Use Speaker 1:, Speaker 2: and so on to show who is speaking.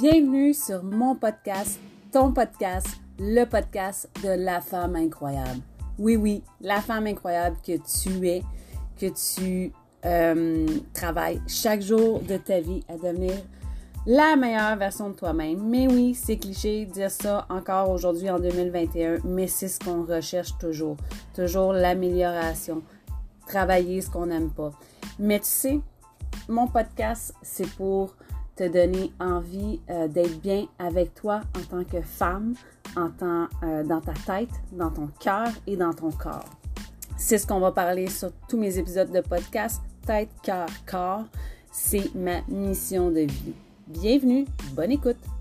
Speaker 1: Bienvenue sur mon podcast, ton podcast, le podcast de la femme incroyable. Oui, oui, la femme incroyable que tu es, que tu euh, travailles chaque jour de ta vie à devenir la meilleure version de toi-même. Mais oui, c'est cliché de dire ça encore aujourd'hui en 2021, mais c'est ce qu'on recherche toujours. Toujours l'amélioration, travailler ce qu'on n'aime pas. Mais tu sais, mon podcast, c'est pour te donner envie euh, d'être bien avec toi en tant que femme, en tant, euh, dans ta tête, dans ton cœur et dans ton corps. C'est ce qu'on va parler sur tous mes épisodes de podcast. Tête, cœur, corps, c'est ma mission de vie. Bienvenue, bonne écoute.